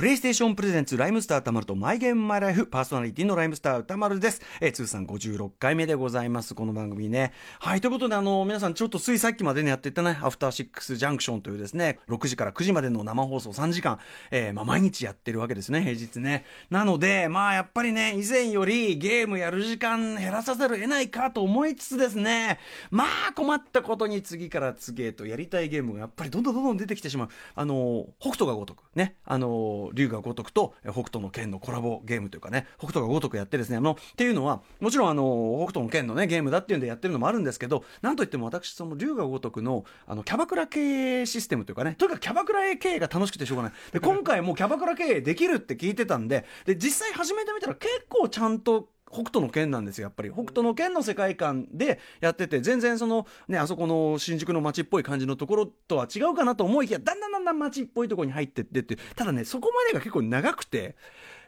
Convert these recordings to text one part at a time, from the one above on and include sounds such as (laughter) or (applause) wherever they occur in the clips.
プレイステーションプレゼンツライムスター歌丸とマイゲームマイライフパーソナリティのライムスター歌丸です。えー、通算56回目でございます。この番組ね。はい、ということであの、皆さんちょっとついさっきまでね、やってたね、アフターシックスジャンクションというですね、6時から9時までの生放送3時間、えー、まあ毎日やってるわけですね、平日ね。なので、まあやっぱりね、以前よりゲームやる時間減らさざるを得ないかと思いつつですね、まあ困ったことに次から次へとやりたいゲームがやっぱりどんどんどんどん出てきてしまう。あの、北斗が如く、ね、あの、龍が如くと北斗の拳のコラボゲームというかね、北斗が如くやってですね、あの、っていうのは、もちろんあの、北斗の拳のね、ゲームだっていうんでやってるのもあるんですけど、なんといっても私、その龍が如くの、あの、キャバクラ経営システムというかね、とにかくキャバクラ経営が楽しくてしょうがない。で、今回もキャバクラ経営できるって聞いてたんで、で、実際始めてみたら結構ちゃんと北斗の剣なんですよやっぱり。北斗の剣の世界観でやってて全然そのねあそこの新宿の街っぽい感じのところとは違うかなと思いきやだんだんだんだん街っぽいところに入ってってってただねそこまでが結構長くて。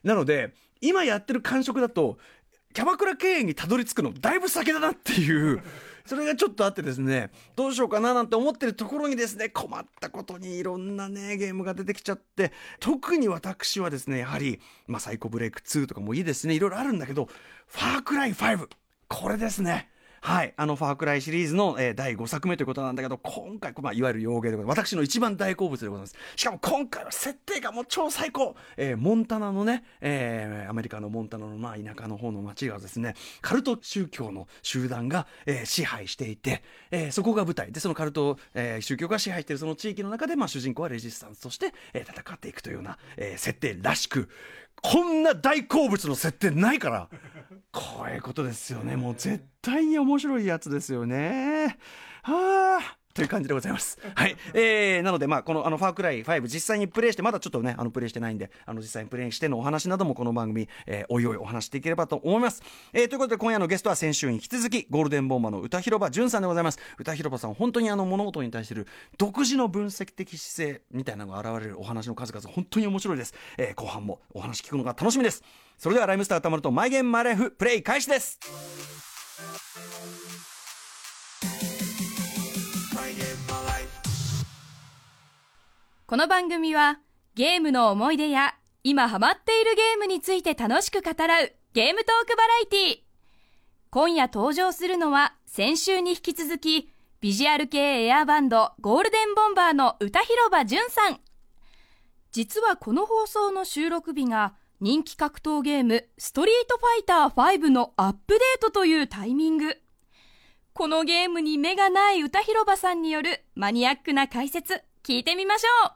なので今やってる感触だとキャバクラ経営にたどり着くのだいぶ先だなっていう。それがちょっとあってですねどうしようかななんて思ってるところにですね困ったことにいろんなねゲームが出てきちゃって特に私はですねやはり、まあ、サイコブレイク2とかもいいですね。いろいろあるんだけどファークライ5これですね。はい、あの、ファークライシリーズの、えー、第5作目ということなんだけど、今回、まあ、いわゆる洋芸でございます。私の一番大好物でございます。しかも今回は設定がもう超最高えー、モンタナのね、えー、アメリカのモンタナの、まあ、田舎の方の町がですね、カルト宗教の集団が、えー、支配していて、えー、そこが舞台で、そのカルト、えー、宗教が支配しているその地域の中で、まあ、主人公はレジスタンスとして、えー、戦っていくというような、えー、設定らしく、こんな大好物の設定ないから、こういうことですよね。もう絶対に面白いやつですよね。はあ。という感じでございます。(laughs) はい。えー、なので、まあ、この、あの、ファークライ5、実際にプレイして、まだちょっとね、あの、プレイしてないんで、あの、実際にプレイしてのお話なども、この番組、えー、おいおいお話していければと思います。えー、ということで、今夜のゲストは先週に引き続き、ゴールデンボンバーの歌広場淳さんでございます。歌広場さん、本当にあの、物事に対してる独自の分析的姿勢みたいなのが現れるお話の数々、本当に面白いです。えー、後半もお話聞くのが楽しみです。それでは、ライムスター歌丸とマイゲームマイライフ、プレイ開始です。この番組はゲームの思い出や今ハマっているゲームについて楽しく語らうゲームトークバラエティ今夜登場するのは先週に引き続きビジュアル系エアバンドゴールデンボンバーの歌広場淳さん。実はこの放送の収録日が人気格闘ゲームストリートファイター5のアップデートというタイミング。このゲームに目がない歌広場さんによるマニアックな解説。聞いてみましょう。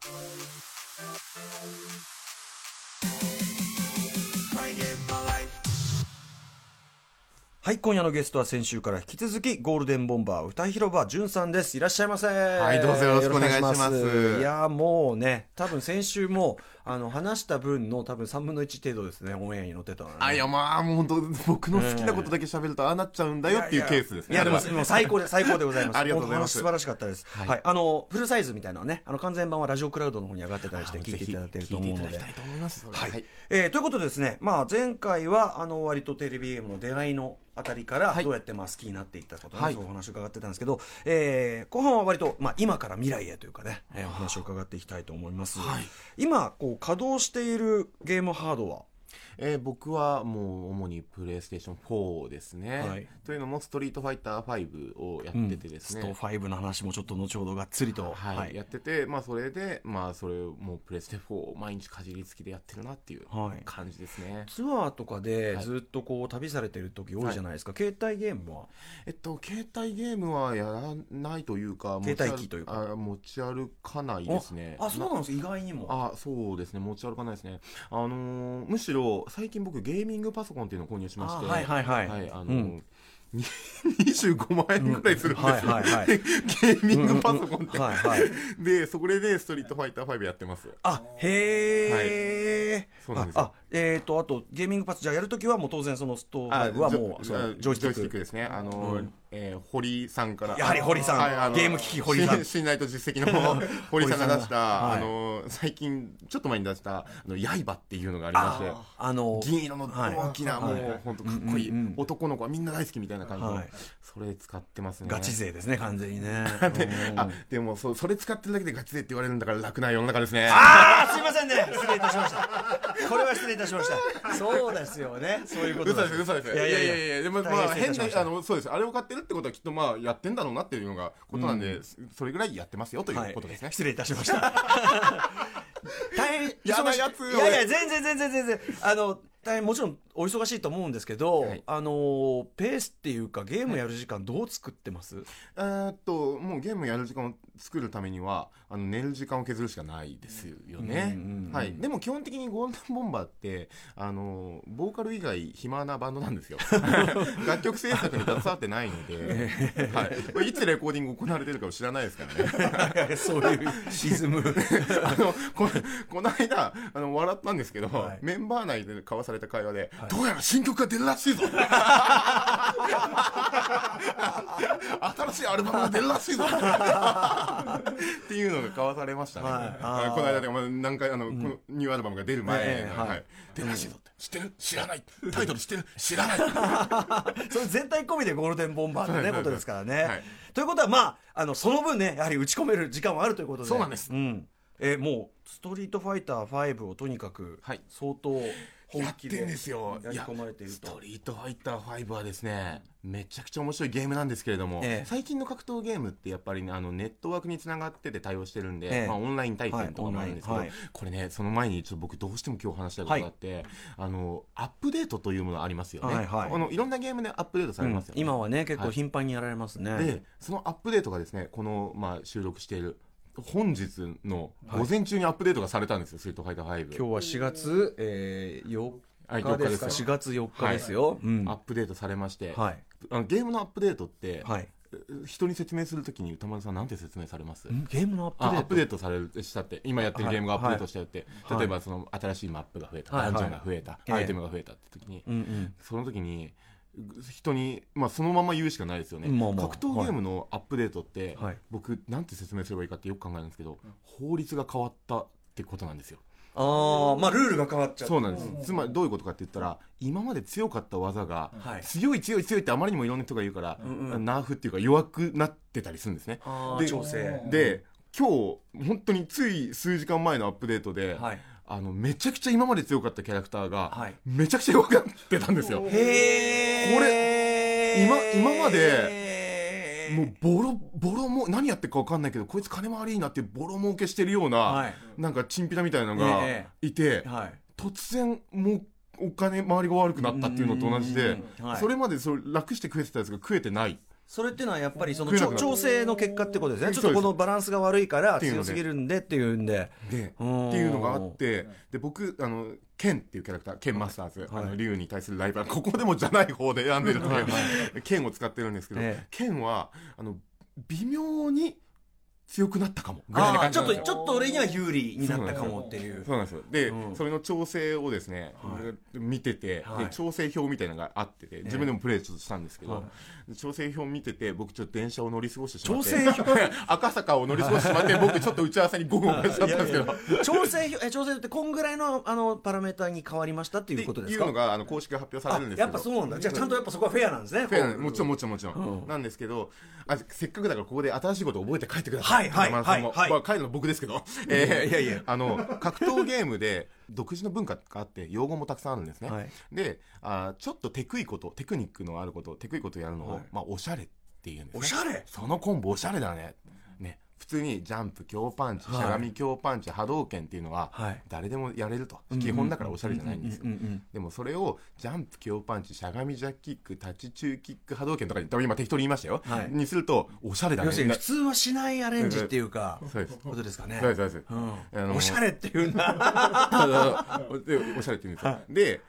はい今夜のゲストは先週から引き続きゴールデンボンバー歌広場淳さんです。いらっしゃいませ。はいどうぞよろしくお願いします。いやもうね多分先週もあの話した分の多分3分の1程度ですねオンエアに載ってたの、ね、あいやまあもう本当僕の好きなことだけ喋るとああなっちゃうんだよっていうケースですね。いやでもも最高で最高でございます。(laughs) ありがとうございます。素晴らしかったです、はい、はい、あのフルサイズみたいなねあの完全版はラジオクラウドの方に上がってたりして聞いていただいてると思うので。はい、はい、えー、ということでですねまあ前回はあの割とテレビゲームの出会いのあたりからどうやってまあ好きになっていったかと、ねはい、そうお話を伺ってたんですけど、えー、後半は割と、まあ、今から未来へというかね、えー、お話を伺っていきたいと思います、はい、今こう稼働しているゲームハードはえー、僕はもう主にプレイステーション4ですね、はい、というのもストリートファイター5をやっててですね、うん、スト5の話もちょっと後ほどがっつりと、はい、はい、やってて、まあ、それで、まあ、それをもうプレステ4を毎日かじりつきでやってるなっていう感じですね、はい、ツアーとかでずっとこう旅されてる時多いじゃないですか、携帯ゲームは？えっと携帯ゲームはやらないというか携帯機というか。持ち歩かないですね。あそうなんです意外にも。あそうですね。持ち歩かないですね。あのー、むしろ最近僕ゲーミングパソコンっていうのを購入しましてはいはいはい、はい、あの、うん。25万円ぐらいするんですよ、はいはいはい、ゲーミングパソコンって、でそこでストリートファイター5やってます。あへえ、はい、そうなんですあえっ、とあとゲーミングパスじゃあやるときはもう当然そのストーブはもうそのジョイスティック。ですね。あの、うん。えー、堀さんから。やはり堀さん、はい、ゲーム機器堀さん。信頼と実績の (laughs) 堀さんが出した、はい、あの最近ちょっと前に出した「あの刃」っていうのがありましてあの銀色の大きな、はい、もう本当かっこいい、うんうん、男の子はみんな大好きみたいな感じの、はい、それ使ってますね。ガチ勢ですね完全にね。(laughs) であでもそそれ使ってるだけでガチ勢って言われるんだから楽な世の中ですね。ああすいませんね。失礼いたしました。これは失礼いたしましたそうですよね。そういうこと嘘です嘘です。いやいやいや。いやでもまあ変なあのそうです。あれを買ってるってことはきっとまあやってんだろうなっていうのがことなんで、うん、それぐらいやってますよということですね、はい、失礼いたしました。(laughs) 大変嫌なやついやいや全然全然全然。あの大変もちろんお忙しいと思うんですけど、はい、あのペースっていうかゲームやる時間どう作ってます、はい、えっともうゲームやる時間を作るためにはあの寝る時間を削るしかないですよね、はい、でも基本的にゴールデンボンバーってあのボーカル以外暇なバンドなんですよ。(laughs) 楽曲制作に携わってないので、(laughs) はい、いつレコーディング行われてるかを知らないですからね。(laughs) そういうシズム。あのここの間あの笑ったんですけど、はい、メンバー内で交わされた会話で、はい、どうやら新曲が出るらしいぞ。(laughs) 新しいアルバムが出るらしいぞ。っていうのが交わされましたね、はい、この間でも何回あの、うん、このニューアルバムが出る前、えー、はい、出るらしいぞって。知ってる？知らない。タイトル知ってる？知らない。(laughs) それ全体込みでゴールデンボンバーってね、ことですからね、はい、ということはまああのその分ねやはり打ち込める時間はあるということで。そうなんです、うん。えー、もうストリートファイター5をとにかく相当、本気でやってんですよ。やり込まれていると。ストリートファイター5はですねめちゃくちゃ面白いゲームなんですけれども、ええ、最近の格闘ゲームってやっぱり、ね、あのネットワークにつながってて対応してるんで、え、まあ、オンライン対戦とかもあるんですけど、はい、これねその前にちょっと僕どうしても今日話したいことがあって、はい、あのアップデートというものありますよね、はいはい、あのいろんなゲームでアップデートされますよね、うん、今はね結構頻繁にやられますね、でそのアップデートがですねこの、まあ、収録している本日の午前中にアップデートがされたんですよ、スイートファイター5。今日は4月、えー、4日ですか、4月4日ですよ、はい。うん、アップデートされまして、はい、あのゲームのアップデートって、はい、人に説明するときに歌丸さんなんて説明されます？ゲームのアップデート。アップデートされるしたって今やってるゲームがアップデートしたよって、例えばその新しいマップが増えた、ダンジョンが増えた、アイテムが増えたって時に、うんうん、その時に人に、まあ、そのまま言うしかないですよね、まあまあ、格闘ゲームのアップデートって、はい、僕なんて説明すればいいかってよく考えるんですけど、法律が変わったってことなんですよ。ああまあルールが変わっちゃう。そうなんです、つまりどういうことかって言ったら今まで強かった技が、はい、強い強い強いってあまりにもいろんな人が言うから、うんうん、ナーフっていうか弱くなってたりするんですね。で調整。で今日本当につい数時間前のアップデートで、はい。あのめちゃくちゃ今まで強かったキャラクターが、はい、めちゃくちゃ弱くなってたんですよ。へえ。これ今今までもうボロボロも何やってるか分かんないけどこいつ金回りいいなってボロ儲けしてるような、はい、なんかチンピラみたいなのがいて、はい、突然もうお金回りが悪くなったっていうのと同じで、それまでそれ楽して食えてたやつが食えてない。それっていうのはやっぱりその調整の結果ってことですね。ちょっとこのバランスが悪いから強すぎるんでっていうんで。でっていうのがあってで僕あのケンっていうキャラクターケンマスターズ、はい、あの竜に対するライバルここでもじゃない方で選んでるので、ケンを使ってるんですけど、ええ、ケンはあの微妙に強くなったかもぐらいな感じちょっとちょっと俺には有利になったかもっていう。そうなんですよ。で、うん、それの調整をですね、はい、見てて、はい、で調整表みたいなのがあってて自分でもプレイしたんですけど、はい、調整表見てて僕ちょっと電車を乗り過ごしてしまって。調整表。(laughs) 赤坂を乗り過ごしてしまって (laughs) 僕ちょっと打ち合わせに5分遅れちゃったんですけど。調整表 (laughs) え調整ってこんぐらいのあのパラメーターに変わりましたっていうことですか？いうのがあの公式が発表されるんですけど。やっぱそうなんだ。じゃあちゃんとやっぱそこはフェアなんですねフェアもちろんもちろんもちろん、うん、なんですけどあせっかくだからここで新しいことを覚えて帰ってください。はいはいはい。はい、まあ、帰るの僕ですけど、えー、いやいや。あの格闘ゲームで独自の文化があって用語もたくさんあるんですね、はい、であちょっとテクいことテクニックのあることテクいことやるのを、はい、まあ、おしゃれっていうんです、ね、おしゃれ？そのコンボおしゃれだねね普通にジャンプ強パンチ、しゃがみ強パンチ波動拳っていうのは誰でもやれると、基本だからおしゃれじゃないんですよ。でもそれをジャンプ強パンチしゃがみジャッキック立ち中キック波動拳とか今適当に言いましたよ、はい、にするとおしゃれだね。普通はしないアレンジっていうかそうです。ことですかね。そうですそうです、うん、おしゃれっていうんだおしゃれっていうんですよ、で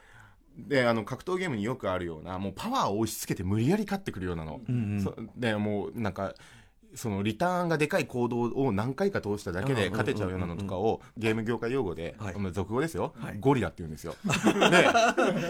であの格闘ゲームによくあるようなもうパワーを押し付けて無理やり勝ってくるようなの、うんうん、でもうなんかそのリターンがでかい行動を何回か通しただけで勝てちゃうようなのとかをゲーム業界用語で、はい、俗語ですよ、はい、ゴリラって言うんですよ。で、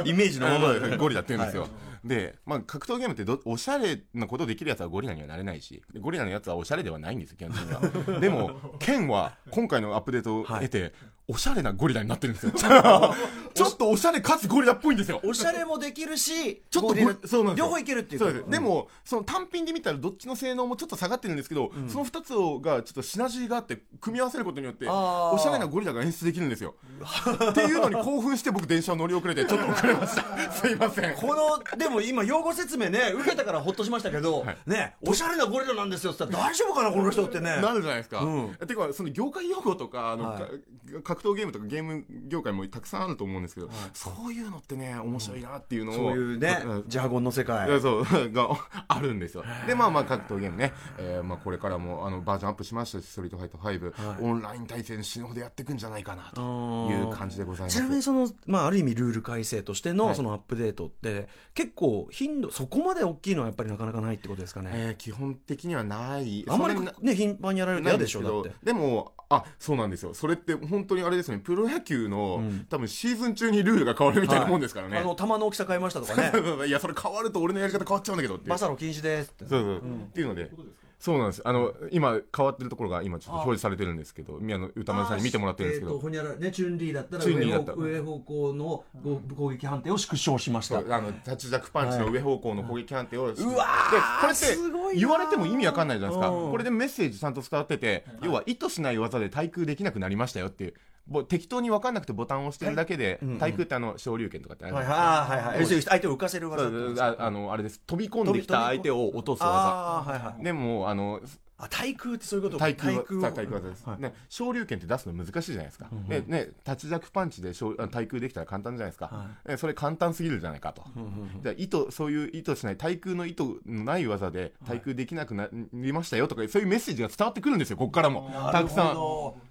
(laughs) イメージのものゴリラって言うんですよ。はい、で、まあ、格闘ゲームってどおしゃれなことできるやつはゴリラにはなれないし、ゴリラのやつはおしゃれではないんですよ、基本的には。(laughs) でも、ケンは今回のアップデートを得て、おしゃれなゴリラになってるんですよ。(laughs) ちょっとおしゃれかつゴリラっぽいんですよ。おしゃれもできるし、ちょっとそうなんです両方いけるっていうそうです、でも、その単品で見たらどっちの性能もちょっと下がってるんですけど、うん、その二つがちょっとシナジーがあって、組み合わせることによって、おしゃれなゴリラが演出できるんですよ。(laughs) っていうのに興奮して僕電車を乗り遅れて、ちょっと遅れました。すいません。この、でも今用語説明ね、受けたからほっとしましたけど、はい、ね、おしゃれなゴリラなんですよって言ったら大丈夫かな、この人ってね。なるじゃないですか。うん、てか、その業界用語とか、あの、はい、格闘ゲームとかゲーム業界もたくさんあると思うんですけど、はい、そういうのってね面白いなっていうのを、そういうねジャーゴンの世界。そう (laughs) があるんですよ。でまあまあ格闘ゲームね、えー、まあこれからもあのバージョンアップしましたしストリートファイト5、はい、オンライン対戦死ぬほどやっていくんじゃないかなという感じでございます。ちなみにその、まあ、ある意味ルール改正としてのそのアップデートって、結構頻度そこまで大きいのはやっぱりなかなかないってことですかね、えー、基本的にはない。あんまりね頻繁にやられると嫌でしょだって。でもあそうなんですよ。それって本当にあれですね。プロ野球の、うん、多分シーズン中にルールが変わるみたいなもんですからね、はい、あの球の大きさ変えましたとかね。(laughs) いやそれ変わると俺のやり方変わっちゃうんだけどってバサロ禁止ですって。そうそう、うん、っていうのでそうなんです。あの今変わってるところが今ちょっと表示されてるんですけど宮野歌丸さんに見てもらってるんですけど、えー、ほにゃらねチュンリーだったら上上方向の攻撃判定を縮小しました。あのタッチジャックパンチの上方向の攻撃判定を、はい、うわでこれって言われても意味わかんないじゃないですか。これでメッセージちゃんと伝わってて要は意図しない技で対空できなくなりましたよっていう適当に分かんなくてボタンを押してるだけで、対空ってあの昇竜拳とかってあるはいはいはい。相手を浮かせる技ああのあれです。飛び込んできた相手を落とす技、はいはい、でもあのあ対空ってそういうこと対空対空技です、はい、ね昇竜拳って出すの難しいじゃないですか、うんうん、ねねタッチジャックパンチで対空できたら簡単じゃないですか、はい、それ簡単すぎるじゃないかと、じゃ意図そういう意図しない対空の意図のない技で対空できなくなりましたよとか、そういうメッセージが伝わってくるんですよここからも。たくさん。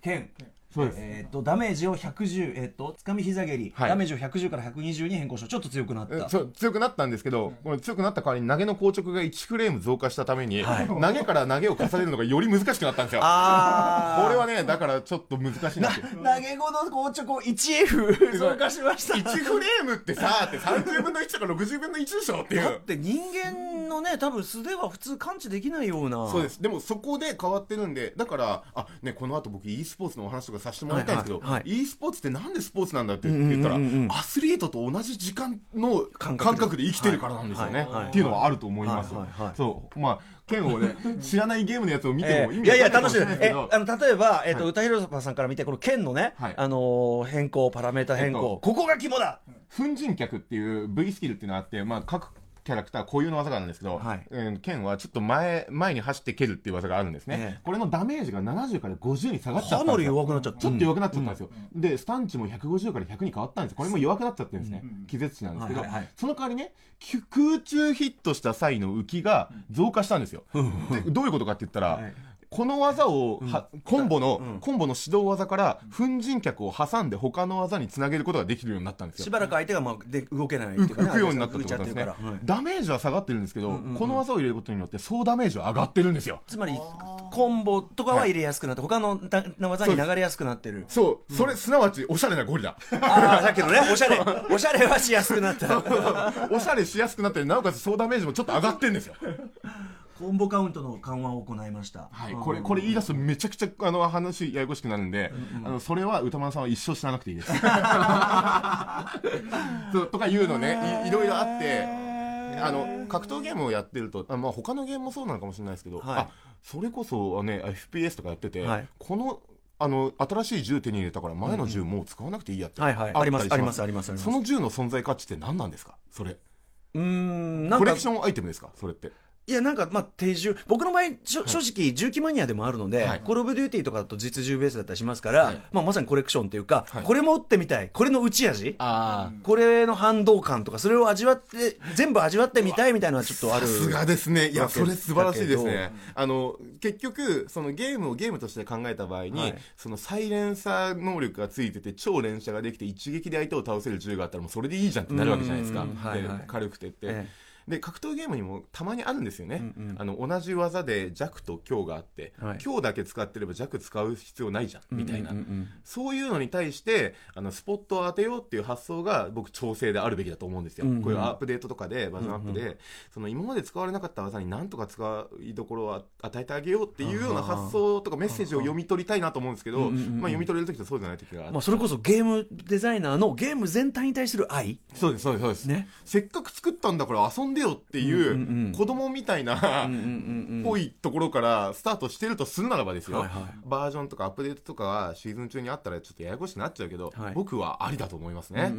剣そうです。えっ、と、ダメージを110、えっ、と、つかみ膝蹴り、はい、ダメージを110から120に変更しちょっと強くなった。そう、強くなったんですけど、この強くなった代わりに投げの硬直が1フレーム増加したために、はい、(laughs) 投げから投げを重ねるのがより難しくなったんですよ。(laughs) ああ。これはね、(laughs) だからちょっと難しいな投げ後の硬直を 1F 増加しました。1フレームってさ、って30分の1とか60分の1でしょっていう。だって人間のね、多分素では普通感知できないような。そうです。でもそこで変わってるんで、だから、あ、ね、この後僕 e スポーツのお話とかさせてもらいたいんですけど、はいはいはい、e スポーツってなんでスポーツなんだって言ったら、アスリートと同じ時間の感覚で生きてるからなんですよね、っていうのはあると思います、そう。まあ剣をね (laughs) 知らないゲームのやつを見ても意味ないいやいや楽しい。えあの例えば、えーと歌広さんから見てこの剣のね、あの変更パラメータ変更、ここが肝だ。粉塵脚っていう V スキルっていうのがあって、まあ、各キャラクター固有の技があるんですけど、はい。えー、剣はちょっと前前に走って蹴るっていう技があるんですね、ええ、これのダメージが70から50に下がっちゃったんですよ。かなり弱くなっちゃった。ちょっと弱くなっちゃったんですよ、うん、でスタンチも150から100に変わったんですこれも弱くなっちゃってるんですね、うん、気絶値なんですけど、はいはいはい、その代わりね空中ヒットした際の浮きが増加したんですよ、でどういうことかって言ったら、はいこの技を、コンボの、コンボの指導技から粉塵脚を挟んで他の技につなげることができるようになったんですよ。しばらく相手が、まあ、で動けない浮くようになったってことですね、ダメージは下がってるんですけど、この技を入れることによって総ダメージは上がってるんですよ。つまりコンボとかは入れやすくなって、他の技に流れやすくなってる。そう。それ、すなわちおしゃれなゴリラ。ああさっきのねおしゃれ。(laughs) おしゃれはしやすくなった。(laughs) おしゃれしやすくなってなおかつ総ダメージもちょっと上がってるんですよコンボカウントの緩和を行いました。はい、これ、これ言い出すとめちゃくちゃ、あの、話、ややこしくなるんで、うんうん、あの、それは歌丸さんは一生知らなくていいです。そ (laughs) うとかいうのね。い、いろいろあって、あの、格闘ゲームをやってると、あまあ、他のゲームもそうなのかもしれないですけど、はい、あ、それこそね、FPS とかやってて、はい、この、あの新しい銃手に入れたから前の銃もう使わなくていいやって、はいはい、あります？ありますありますその銃の存在価値って何なんですか？それ。うんコレクションアイテムですか？それっていや、なんか、まあ、定住。僕の場合、正直、重機マニアでもあるので、はい、コールオブデューティーとかだと実銃ベースだったりしますから、はい、まあ、まさにコレクションっていうか、はい、これも打ってみたい。これの打ち味これの反動感とか、それを味わって、全部味わってみたいみたいなのはちょっとある。さすがですね。いや、それ素晴らしいですね。あの、結局、そのゲームをゲームとして考えた場合に、そのサイレンサー能力がついてて、超連射ができて、一撃で相手を倒せる銃があったら、もうそれでいいじゃんってなるわけじゃないですか。軽くてって。ええで格闘ゲームにもたまにあるんですよね、うんうん、あの同じ技で弱と強があって、はい、強だけ使ってれば弱使う必要ないじゃんみたいな、そういうのに対してあのスポットを当てようっていう発想が僕調整であるべきだと思うんですよ、うんうん、こういうアップデートとかでバージョンアップで、うんうん、その今まで使われなかった技に何とか使いどころを与えてあげようっていうような発想とかメッセージを読み取りたいなと思うんですけど、まあ、読み取れる時とそうじゃない時がまあ、それこそゲームデザイナーのゲーム全体に対する愛。そうですそうですそうです、ね、せっかく作ったんだから遊んでよっていう子供みたいなぽいところからスタートしてるとするならばですよ、はいはい、バージョンとかアップデートとかはシーズン中にあったらちょっとややこしくなっちゃうけど、はい、僕はありだと思いますね、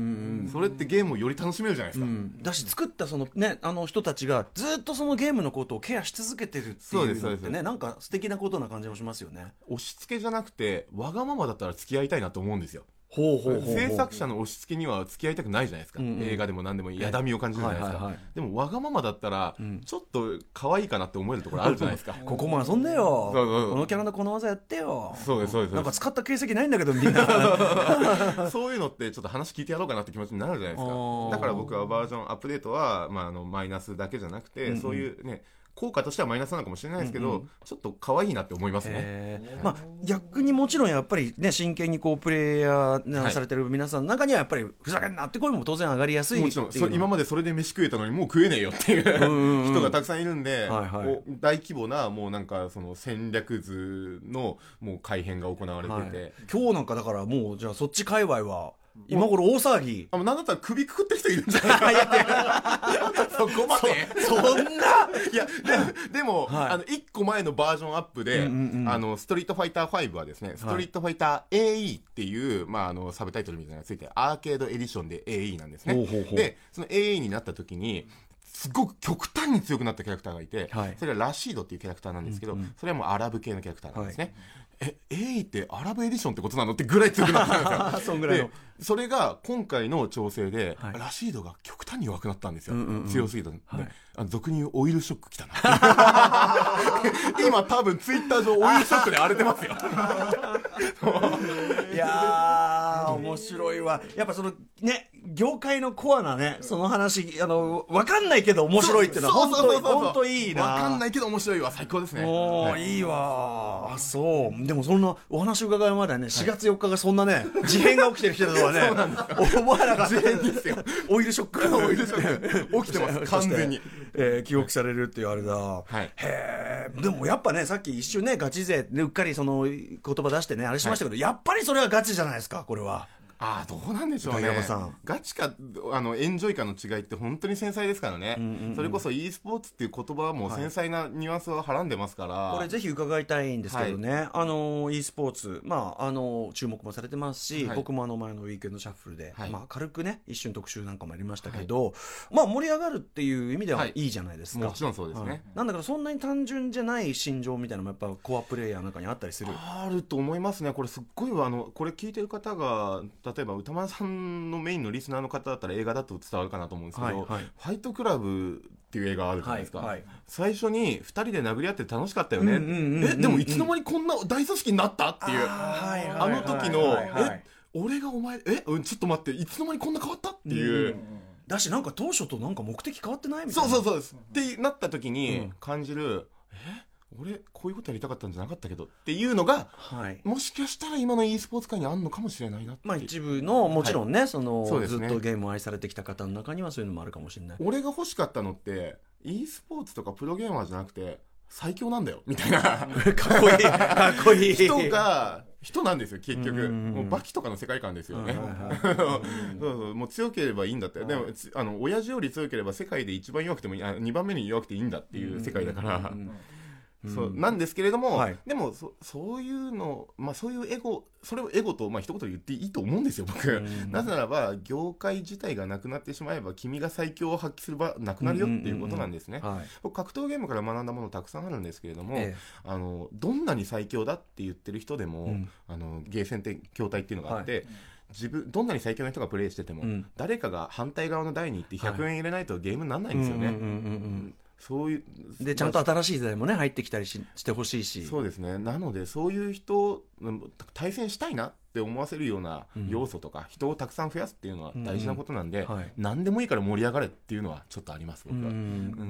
それってゲームをより楽しめるじゃないですか、うん、だし作ったそのねあの人たちがずっとそのゲームのことをケアし続けてるっていうのってねなんか素敵なことな感じもしますよね。押し付けじゃなくてわがままだったら付き合いたいなと思うんですよほうほうほう制作者の押し付けには付き合いたくないじゃないですか、うんうん、映画でも何でもやだみを感じるじゃないですか、はいはいはい、でもわがままだったら、ちょっと可愛いかなって思えるところあるじゃないですか。ここも遊んでよ。このキャラのこの技やってよ。そうですそうです。なんか使った形跡ないんだけどみんな。(laughs) そういうのってちょっと話聞いてやろうかなって気持ちになるじゃないですか。だから僕はバージョンアップデートは、まあ、あのマイナスだけじゃなくて、うんうん、そういうね効果としてはマイナスなのかもしれないですけど、うんうん、ちょっと可愛いなって思いますね、まあ、逆にもちろんやっぱりね真剣にこうプレイヤーされてる皆さんの中にはやっぱりふざけんなって声も当然上がりやすいもちろん今までそれで飯食えたのにもう食えねえよっていう人がたくさんいるんで、はいはい、大規模なもうなんかその戦略図のもう改変が行われてて、はい、今日なんかだからもうじゃあそっち界隈は今頃大騒ぎ。あ、なんだったら首くくってる人いるんじゃないか。(laughs) そこまで。そんな？(laughs) いや、ででも、はい、あの、一個前のバージョンアップで、うんうんうん、あの、ストリートファイター5はですね、ストリートファイター AE っていう、まあ、あの、サブタイトルみたいなのがついて、アーケードエディションで AE なんですね。で、その AE になった時に、すごく極端に強くなったキャラクターがいて、はい、それはラシードっていうキャラクターなんですけど、うんうん、それはもうアラブ系のキャラクターなんですね。はい、え、エイってアラブエディションってことなのってぐらい強くなったんですよ。(laughs) そぐらいの。それが今回の調整で、はい、ラシードが極端に弱くなったんですよ。うんうんうん、強すぎた、はい、あの俗に言うオイルショックきたな。(laughs) 今多分ツイッター上オイルショックで荒れてますよ。(laughs) いやー、面白いわ。やっぱその、ね、業界のコアなね、その話、あの、わかんないけど面白いっていうのは、本当本当いいな。わかんないけど面白いわ、最高ですね。おー、はい、いいわ。あ、そう。でもそんな、お話伺うまでね、4月4日がそんなね、事変が起きてる人だとはね、(laughs) 思わなかった。ですよ。オイルショック。(laughs) オイルショック。起きてます、完全に。えー、記憶されるっていうあれだ。はい。へえ。でもやっぱね、さっき一瞬ね、ガチ勢でうっかりその言葉出してね、あれしましたけど、やっぱりそれはガチじゃないですか、これは。ああどうなんでしょうね。ガチかあのエンジョイかの違いって本当に繊細ですからね、うんうんうん、それこそ e スポーツっていう言葉も繊細なニュアンスをはらんでますから、はい、これぜひ伺いたいんですけどね、はい、あの e スポーツまああの注目もされてますし、はい、僕もあの前のウィークエンドシャッフルで、まあ軽くね一瞬特集なんかもありましたけど、まあ盛り上がるっていう意味ではい。いじゃないですか、もちろんそうですね、なんだからそんなに単純じゃない心情みたいなのもやっぱコアプレイヤーの中にあったりする。あると思いますね。これすっごいあのこれ聞いてる方が例えば歌丸さんんのメインのリスナーの方だったら映画だと伝わるかなと思うんですけど、はいはい、ファイトクラブっていう映画あるじゃないですか、はいはい、最初に2人で殴り合って楽しかったよね、えでもいつの間にこんな大組織になったっていう。あ,、あの時の、え俺がお前え、うん、ちょっと待っていつの間にこんな変わったっていう。だしなんか当初となんか目的変わってないみたいな。そうそうそうです。ってなった時に感じる、うん、え？俺こういうことやりたかったんじゃなかったけどっていうのが、はい、もしかしたら今の e スポーツ界にあるのかもしれないなまあ一部のもちろんね、はい、そのそね、ずっとゲームを愛されてきた方の中にはそういうのもあるかもしれない。俺が欲しかったのって e スポーツとかプロゲーマーじゃなくて最強なんだよみたいな。(laughs) かっこいい。かっこいい。人が人なんですよ結局。もうバキとかの世界観ですよね。もう強ければいいんだって。でもあの親父より強ければ世界で一番弱くても2番目に弱くていいんだっていう世界だからそうなんですけれども、はい、でもそそういうの、まあ、そういうエゴそれをエゴと、まあ一言で言っていいと思うんですよ僕、なぜならば業界自体がなくなってしまえば君が最強を発揮する場なくなるよっていうことなんですね、格闘ゲームから学んだものたくさんあるんですけれども、ええ、あのどんなに最強だって言ってる人でも、うん、あのゲーセンって筐体っていうのがあって、はい。自分どんなに最強の人がプレイしてても、うん、誰かが反対側の台に行って100円入れないとゲームにならないんですよね。そういうでちゃんと新しい時代もね入ってきたりししてほしいし。そうですね。なのでそういう人対戦したいなっって思わせるような要素とか、人をたくさん増やすっていうのは大事なことなんで、はい、何でもいいから盛り上がれっていうのはちょっとあります僕は、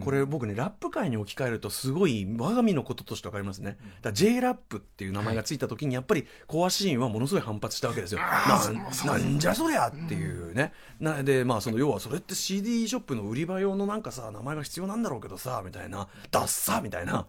これ僕ねラップ界に置き換えるとすごい我が身のこととして分かりますね。だ J ラップっていう名前がついた時にやっぱりコアシーンはものすごい反発したわけですよ、なんじゃそりゃっていうね、なでまあその要はそれって CD ショップの売り場用のなんかさ名前が必要なんだろうけどさみたいな。ダッサみたいな。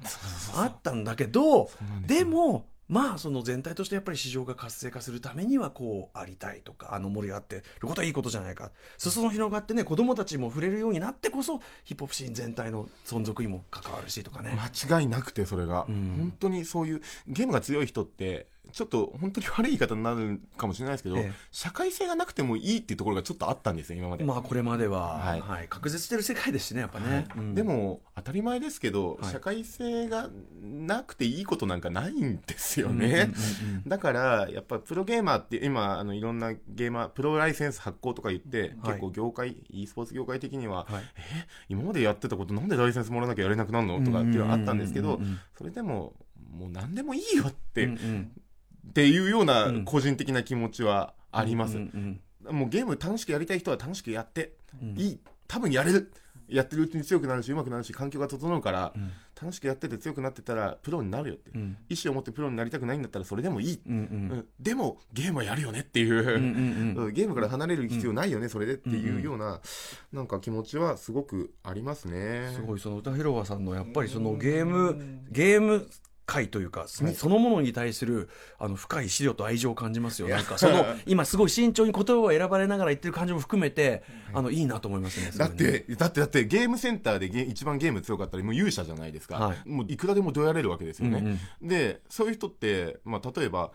あったんだけどでもまあその全体としてやっぱり市場が活性化するためにはこうありたいとかあの盛り上がってることはいいことじゃないか。裾野広がってね子供たちも触れるようになってこそヒップホップシーン全体の存続にも関わるしとかね。間違いなくてそれが、うん、本当にそういうゲームが強い人ってちょっと本当に悪い言い方になるかもしれないですけど、ええ、社会性がなくてもいいっていうところがちょっとあったんですよ、今まで。まあ、これまでは、はい、はい、確実してる世界ですしね、やっぱね。はい。うん、でも、当たり前ですけど、はい、社会性がなくていいことなんかないんですよね。だから、やっぱプロゲーマーって、今、あのいろんなゲーマー、プロライセンス発行とか言って、結構業界、e スポーツ業界的には、はい、え、今までやってたことなんでライセンスもらわなきゃやれなくなるの？とかっていうのはあったんですけど、それでも、もう何でもいいよって、うんうんっていうような個人的な気持ちはあります。もうゲーム楽しくやりたい人は楽しくやっていい。多分やれる。やってるうちに強くなるし、上手くなるし、環境が整うから、うん、楽しくやってて強くなってたら、プロになるよって、う。ん、意思を持ってプロになりたくないんだったら、それでもいい、うんうん、でも、ゲームはやるよねっていう、うんうん、ゲームから離れる必要ないよね、それでっていうような、なんか気持ちはすごくありますね。すごい、その歌広場さんのやっぱりそのゲーム、ゲーム回というか、そのものに対するあの深い資料と愛情を感じますよ。なんかその (laughs) 今すごい慎重に言葉を選ばれながら言ってる感じも含めて、あのいいなと思いますね。だってだってだってゲームセンターでゲ一番ゲーム強かったらもう勇者じゃないですか。はい、もういくらでもどやれるわけですよね。うんうん、でそういう人ってまあ例えば。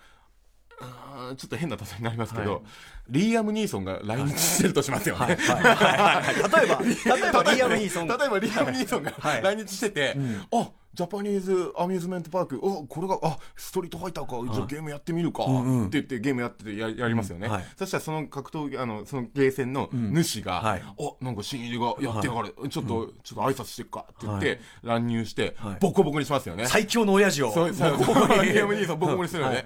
ちょっと変な例えになりますけど、はい、リーアム・ニーソンが来日してるとしますよね。例えば、例えばリーアム・ニーソン。(laughs) 例えばリーアム・ニーソンが来日してて、あジャパニーズアミューズメントパーク、おこれが、あストリートファイターか、じゃあゲームやってみるか、って言ってゲームやっててややりますよね、うんはい、そしたらその格闘あのそのゲーセンの主が、うんはい、おなんか新入りがやってやがる、はい、ちょっと、ちょっと挨拶してっかって言って、乱入して、ボコボコにしますよね。最強の親父を。そうそう、ゲームにボコボコにするよね、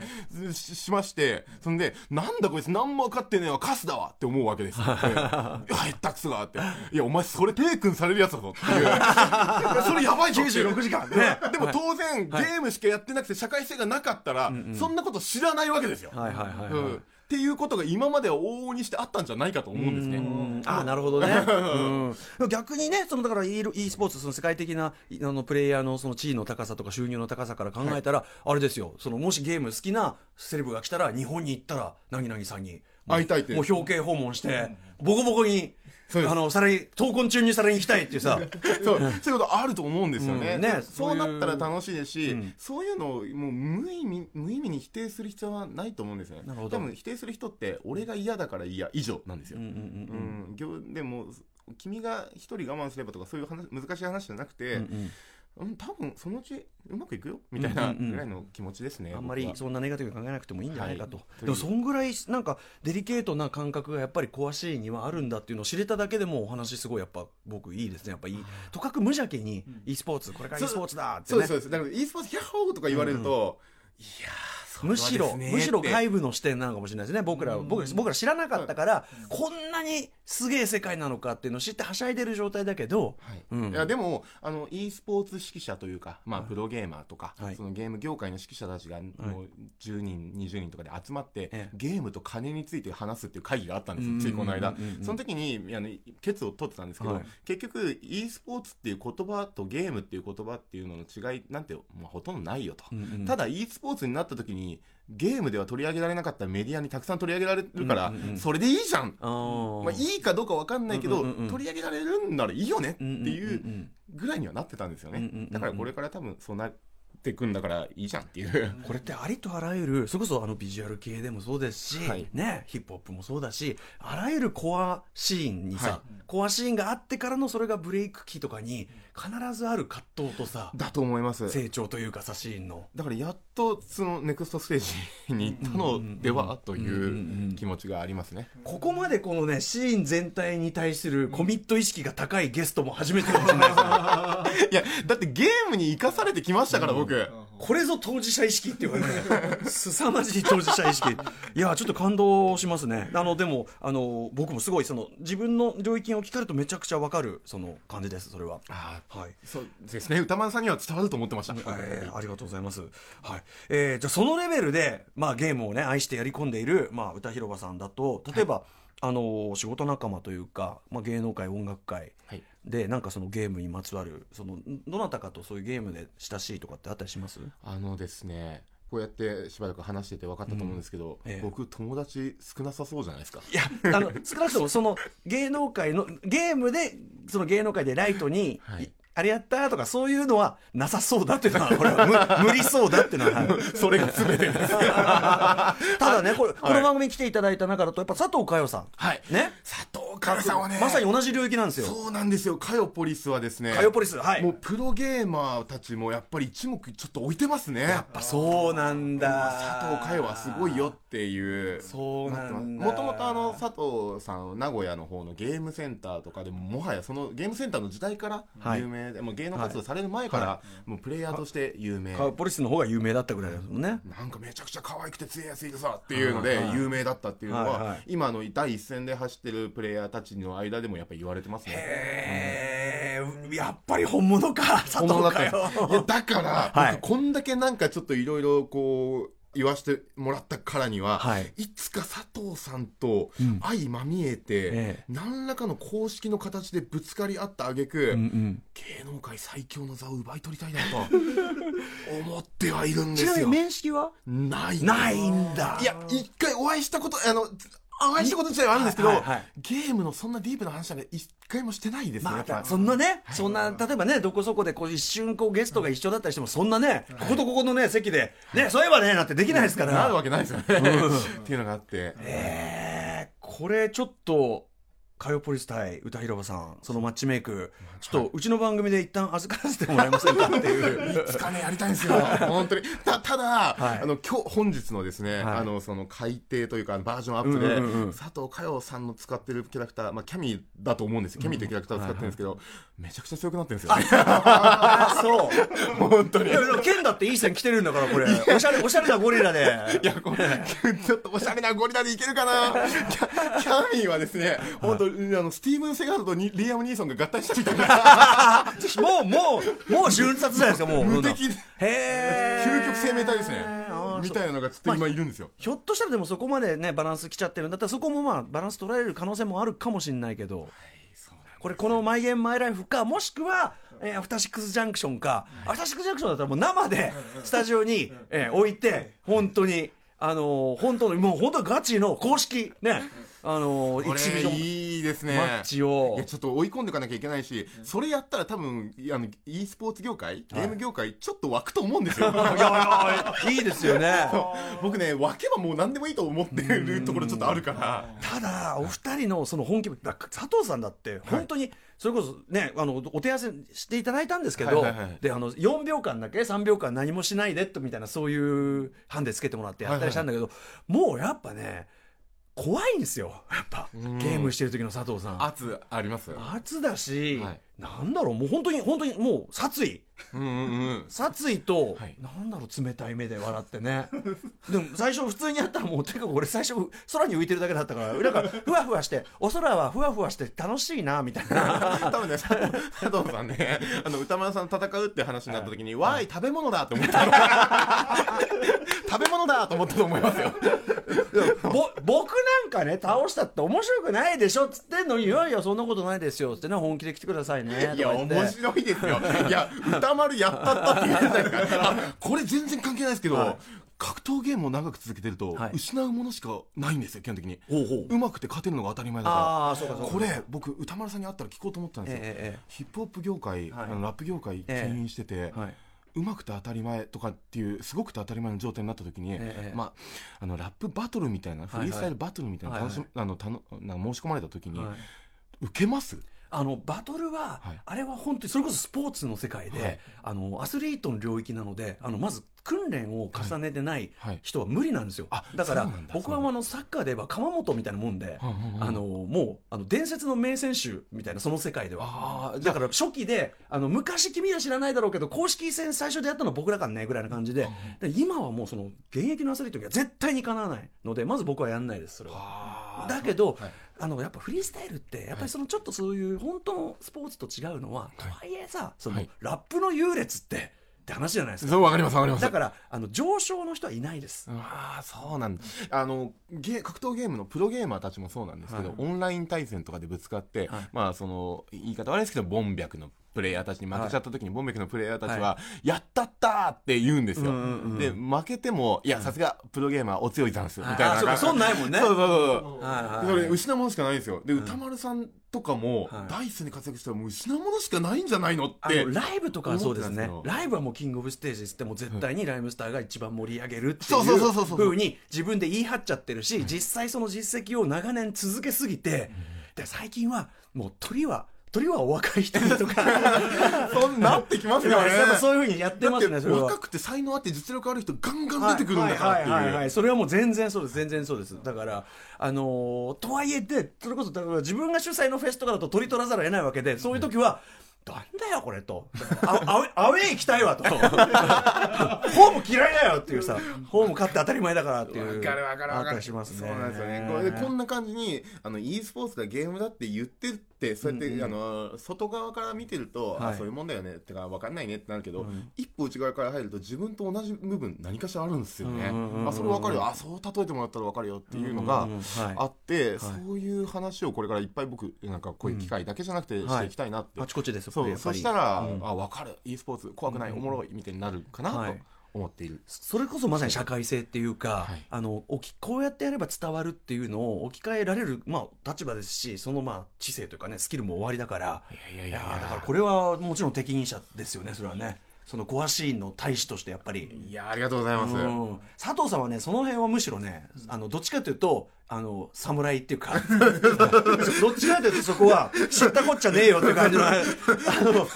し。しまして、そんで、なんだこいつ何も分かってねえわ、カスだわって思うわけですよ。い。や、へったくそがって。いや、お前それテイクンされるやつだぞっていう。(laughs) それやばいぞ96時間。ね。でも当然、ゲームしかやってなくて社会性がなかったら、そんなこと知らないわけですよ。はいはいはい、はい、っていうことが今までは往々にしてあったんじゃないかと思うんですね。あなるほどね。(laughs) うん、逆にね、そのだから e, e スポーツ、その世界的なあのプレイヤーのその地位の高さとか収入の高さから考えたら、はい、あれですよ、そのもしゲーム好きなセレブが来たら、日本に行ったら、なぎなぎさんに。会いたいって。もう表敬訪問して、ボコボコにあの、さらに、闘魂中にさらに行きたいっていうさ。(laughs) そう、そういうことあると思うんですよね。うん、ねそうなったら楽しいですし、うん、そういうのをもう無意味、無意味に否定する必要はないと思うんですよね。なるほど。多分否定する人って、俺が嫌だから嫌以上なんですよ。うん、うん、でも、君が一人我慢すればとかそういう話難しい話じゃなくて、うんうんうん、多分そのうちうまくいくよ。みたいなぐらいの気持ちですね、うんうんうん、あんまりそんなネガティブ考えなくてもいいんじゃないかと、はい、でもそんぐらいなんかデリケートな感覚がやっぱり詳しいにはあるんだっていうのを知れただけでもお話すごいやっぱ僕いいですね。やっぱいい。とかく無邪気に e スポーツこれから e スポーツだって、ね、そうですだから e スポーツヒャッホーとか言われると、うん、いやむしろ、むしろ外部の視点なのかもしれないですね。僕ら、僕ら、僕ら知らなかったから、こんなにすげえ世界なのかっていうのを知ってはしゃいでる状態だけど、はい。うん、いやでもあの e スポーツ指揮者というか、まあ、プロゲーマーとか、はい、そのゲーム業界の指揮者たちがもう10人、20人とかで集まって、ゲームと金について話すっていう会議があったんですよ、ついこの間、その時にあのケツを取ってたんですけど、はい、結局 e スポーツっていう言葉とゲームっていう言葉っていうのの違いなんて、まあ、ほとんどないよと、うんうん、ただ e スポーツになった時にゲームでは取り上げられなかったメディアにたくさん取り上げられるから、それでいいじゃん、まあ、いいかどうか分かんないけど、取り上げられるんならいいよねっていうぐらいにはなってたんですよね、だからこれから多分そうなっていくんだからいいじゃんっていう。これってありとあらゆるそれこそあのビジュアル系でもそうですし、はい、ね、ヒップホップもそうだしあらゆるコアシーンにさ、はい、コアシーンがあってからのそれがブレイク期とかに必ずある葛藤とさだと思います。成長というかさシーンの。だからやっとそのネクストステージに行ったのではという気持ちがありますね。ここまでこのねシーン全体に対するコミット意識が高いゲストも初めてかもしれないですね。(laughs) いやだってゲームに生かされてきましたから、僕これぞ当事者意識っていうかね凄まじい当事者意識。いやちょっと感動しますね。あのでもあの僕もすごいその自分の領域を聞かれるとめちゃくちゃわかるその感じですそれは。あはい。そうですね。歌丸さんには伝わると思ってました、えー、ありがとうございます。はい。えー、じゃあそのレベルでまあゲームをね愛してやり込んでいるまあ歌広場さんだと例えば、はいあの仕事仲間というか、まあ、芸能界音楽界で、はい、なんかそのゲームにまつわるそのどなたかとそういうゲームで親しいとかってあったりします？あのですねこうやってしばらく話してて分かったと思うんですけど、うんええ、僕友達少なさそうじゃないですか？いやあの少なくともその芸能界のゲームでその芸能界でライトに、はいあれやったとかそういうのはなさそうだっていうのは (laughs) これは無理そうだっていうのは、はい、それが全てです (laughs) ただねこれ、この番組に来ていただいた中だとやっぱ佐藤佳代さん。はい。ね。佐藤さんはね。まさに同じ領域なんですよ。そうなんですよ。佳代ポリスはですね。佳代ポリスはい。もうプロゲーマーたちもやっぱり一目ちょっと置いてますね。やっぱそうなんだ。佐藤佳代はすごいよっていう。そうなんだ。もともとあの佐藤さん名古屋の方のゲームセンターとかでももはやそのゲームセンターの時代から有名で、はい、もう芸能活動される前から、はい、もうプレイヤーとして有名。カウポリスの方が有名だったぐらいですもんね。なんかめちゃくちゃ可愛くて強いやついてさっていうので有名だったっていうのは、今の第一線で走ってるプレイヤーたちの間でもやっぱり言われてますね。へえ、うん、やっぱり本物か佐藤かよ。いやだから、はい、こんだけなんかちょっといろいろこう言わせてもらったからには、はい、いつか佐藤さんと相まみえて、うんええ、何らかの公式の形でぶつかり合った挙句、うんうん、芸能界最強の座を奪い取りたいなと (laughs) 思ってはいるんですよ。ちなみに面識は？ないないんだ。いや、一回お会いしたこと、あの、お会いしたこと自体はあるんですけど、はいはいはい、ゲームのそんなディープな話は一回もしてないですね。まあ、そんなね、はい、そんな、例えばね、どこそこでこう一瞬こうゲストが一緒だったりしても、そんなね、こことここのね、席で、ね、そういえばね、なんてできないですから。なるわけないですよね。(laughs) っていうのがあって。ええー、これちょっと、カヨポリス対歌広場さん、そのマッチメイク、ちょっとうちの番組で一旦預からせてもらえませんかっていう。いつかね、やりたいんですよ。(laughs) 本当に。た、ただ、はい、あの、今日、本日のですね、はい、あの、その改訂というか、バージョンアップで、うんうんうん、佐藤佳代さんの使ってるキャラクター、まあ、キャミだと思うんですよ。キャミというキャラクターを使ってるんですけど、うんはいはい、めちゃくちゃ強くなってるんですよね。そう。本当に。いや、剣だっていい線来てるんだから、これ。おしゃれ、おしゃれなゴリラで。いや、これ、ちょっとおしゃれなゴリラでいけるかな。キャキャミはですね、本当、あの、スティーブン・セガールとリアム・ニーソンが合体したみたいな。(laughs) もう、もう、もう瞬殺じゃないですか、もう。無敵。へ究極生命体ですね。みたいなのがつって今いるんですよ、まあ、ひょっとしたらでもそこまでねバランスきちゃってるんだったらそこもまあバランス取られる可能性もあるかもしれないけど、はい、これこの「マイ・ゲーム・マイ・ライフ」かもしくはえー、アフターシックスジャンクションか、アフターシックスジャンクションだったらもう生でスタジオに、えー、置いて本当にあのー、本当にもう本当ガチの公式ねあのー、一部いいですね。マッチを。ちょっと追い込んでいかなきゃいけないし、それやったら多分あの e スポーツ業界ゲーム業界、ちょっと湧くと思うんですよ。(laughs) いやいやいいですよね。(laughs) 僕ね湧けばもう何でもいいと思ってるところちょっとあるから。ただお二人のその本気佐藤さんだって本当に、はいそれこそねあのお手合わせしていただいたんですけど、はいはいはい、であの4秒間だけ3秒間何もしないでとみたいなそういうハンデつけてもらってやったりしたんだけど、はいはい、もうやっぱね怖いんですよ。やっぱゲームしてる時の佐藤さん。圧あります圧だし、はい、なんだろうもう本当に本当にもう殺意うんうん、殺意と、はい、なんだろう冷たい目で笑ってね。でも最初普通にやったらもうてか俺最初空に浮いてるだけだったからなんかふわふわしてお空はふわふわして楽しいなみたいな。(laughs) 多分ね佐藤さんねあの歌丸さん戦うって話になった時に、はい、わい食べ物だって思った (laughs) 食べ物だと思ったと思いますよ。(laughs) ぼ僕なんかね倒したって面白くないでしょっつってんのにいやいやそんなことないですよってね本気で来てくださいねいや面白いですよ。いや歌丸やったったって言ってたからこれ全然関係ないですけど、はい、格闘ゲームを長く続けてると、はい、失うものしかないんですよ基本的に。うまくて勝てるのが当たり前だから。これ僕歌丸さんに会ったら聞こうと思ったんですよ、えー、ヒップホップ業界、はい、ラップ業界牽引してて、えーうまくて当たり前とかっていうすごくて当たり前の状態になった時に、えまあ、あのラップバトルみたいなフリースタイルバトルみたいな申し込まれた時に、はい、受けます？あのバトルは、はい、あれは本当にそれこそスポーツの世界で、はい、あのアスリートの領域なのであのまず訓練を重ねてない人は無理なんですよ、はい、だから僕はあのサッカーで言えば鎌本みたいなもんで、あのもうあの伝説の名選手みたいなその世界では。だから初期であの昔君は知らないだろうけど公式戦最初でやったのは僕らからねぐらいな感じで。で今はもうその現役のアスリートには絶対にかなわないのでまず僕はやんないですそれは。だけど、はいあのやっぱフリースタイルってやっぱりそのちょっとそういう本当のスポーツと違うのは、とはいえさそのラップの優劣ってって話じゃないですか。そう、わかります、わかります。だから、あの、上昇の人はいないです。ああ、そうなんだ。あの、ゲ格闘ゲームのプロゲーマーたちもそうなんですけど、はい、オンライン対戦とかでぶつかって、はい、まあ、その、言い方悪いですけど、ボンビャクのプレイヤーたちに負けちゃった時に、ボンベクのプレイヤーたちは、やったったって言うんですよ。で、負けても、いや、さすがプロゲーマーお強いざんす、みたいな。そう、そんないもんね。そうそうそう。それ、失うものしかないんですよ。で、歌丸さんとかも、ダイスに活躍したらもう失うものしかないんじゃないのって。ライブとかはそうですね。ライブはもうキングオブステージっても絶対にライムスターが一番盛り上げるっていうふうに自分で言い張っちゃってるし、実際その実績を長年続けすぎて、で最近はもう鳥は鳥はお若い人とか。(laughs) そんなってきますよね。(laughs) そういうふうにやってますね若くて才能あって実力ある人ガンガン出てくるんだからっていう、はいはいはい、それはもう全然そうです全然そうです。だからあのー、とはいえでそれこそだから自分が主催のフェスとかだと取り取らざるを得ないわけでそういう時は、うんなんだよこれと。アウェイ行きたいわと。(laughs) ホーム嫌いだよっていうさホーム勝って当たり前だからっていう分かる分かる分かる。しますね。そうなんですよね。これでこんな感じにあの e スポーツだゲームだって言ってってそうやって、うんうん、あの外側から見てると、はい、あそういうもんだよねってか分かんないねってなるけど、うん、一歩内側から入ると自分と同じ部分何かしらあるんですよね、あそれ分かるよ。あそう例えてもらったら分かるよっていうのがあって、そういう話をこれからいっぱい僕なんかこういう機会だけじゃなくてしていきたいなって、あちこちですそうそしたら、うん、あ分かる。e スポーツ怖くない、おもろいみたいになるかなと。思っている。それこそまさに社会性っていうか、はい、あのこうやってやれば伝わるっていうのを置き換えられる、まあ、立場ですしそのまあ知性というかねスキルも終わりだから。いやいやいやだからこれはもちろん適任者ですよねそれはね。そのコアシーンの大使としてやっぱり。いやありがとうございます、佐藤さんはねその辺はむしろねあのどっちかというとあの侍っていうか。(laughs) どっちかというとそこは知ったこっちゃねえよって感じのあの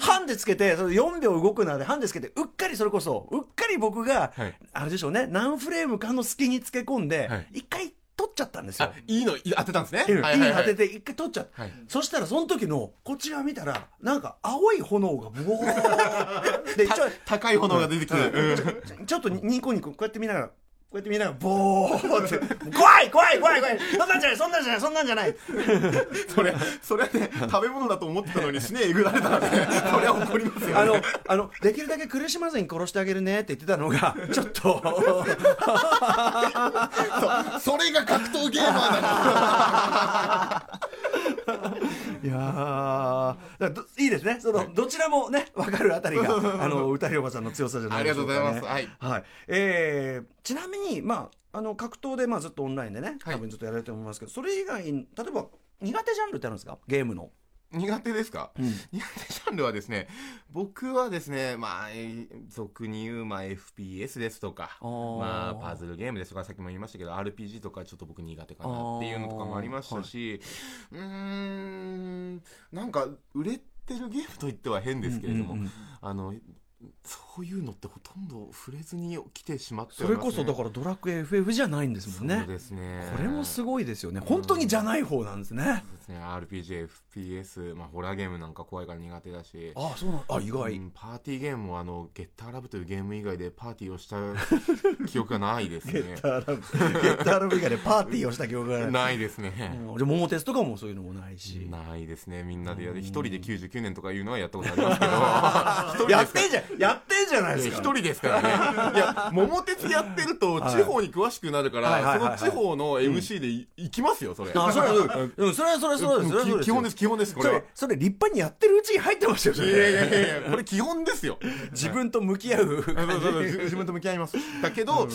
ハンデつけてその4秒動くなでハンデつけてうっかりそれこそうっかり僕が、はい、あれでしょうね何フレームかの隙につけ込んで、はい、一回取っちゃったんですよ。いいの当てたんですね？いいの当てて一回取っちゃった。はい、そしたらその時のこっち側見たらなんか青い炎がブワー (laughs) で高い炎が出てきて、うん、ちょっとニコニコこうやって見ながらこうやって見ながら、ボーって、怖い怖い怖い怖い。そんなんじゃないそんなんじゃないそんなんじゃない。それ、それね、食べ物だと思ってたのに、すねえぐられたらね、それは怒りますよ、ね、あの、あの、できるだけ苦しまずに殺してあげるねって言ってたのが、ちょっと。そ、それが格闘ゲーマーな。のいやいいですね。その、はい、どちらもね分かるあたりがあの歌広場さんの強さじゃないでしょうか、ね、ありがとうございます。はい、はい、えー、ちなみにまああの格闘でまあずっとオンラインでね多分ずっとやられてると思いますけど、それ以外例えば苦手ジャンルってあるんですか？ゲームの。苦手ですか、うん、苦手ジャンルはですね、僕はですね、まあ、俗に言う、まあ、FPS ですとか、まあ、パズルゲームですとか、さっきも言いましたけど、RPG とかちょっと僕苦手かなっていうのとかもありましたし、はい、うーん、なんか、売れてるゲームといっては変ですけれども、あの、そういうのってほとんど触れずに来てしまって、ね、それこそだからドラクエ FF じゃないんですもんね。そうですね。これもすごいですよね。本当にじゃない方なんですね、そうですね。RPG、FPS、まあ、ホラーゲームなんか怖いから苦手だし。あそうなんあ意外、うん、パーティーゲームもあのゲッターラブというゲーム以外でパーティーをした (laughs) 記憶がないですね。ゲッターラブ。ゲッターラブ以外でパーティーをした記憶がない。ですね、うん、じゃ桃鉄とかもそういうのもないし。ないですね。みんなでやる。一人で99年とかいうのはやったことありますけど。(laughs) やってんじゃんやってんじゃないですか。一人ですからね。(laughs) いや桃鉄やってると地方に詳しくなるから、その地方の MC で行きますよそれ、あそれはそれはそれはそうです基本です基本ですこれは。それ立派にやってるうちに入ってましたよいやいやいやいやこれ基本ですよ。(laughs) 自分と向き合う。自分と向き合います。だけど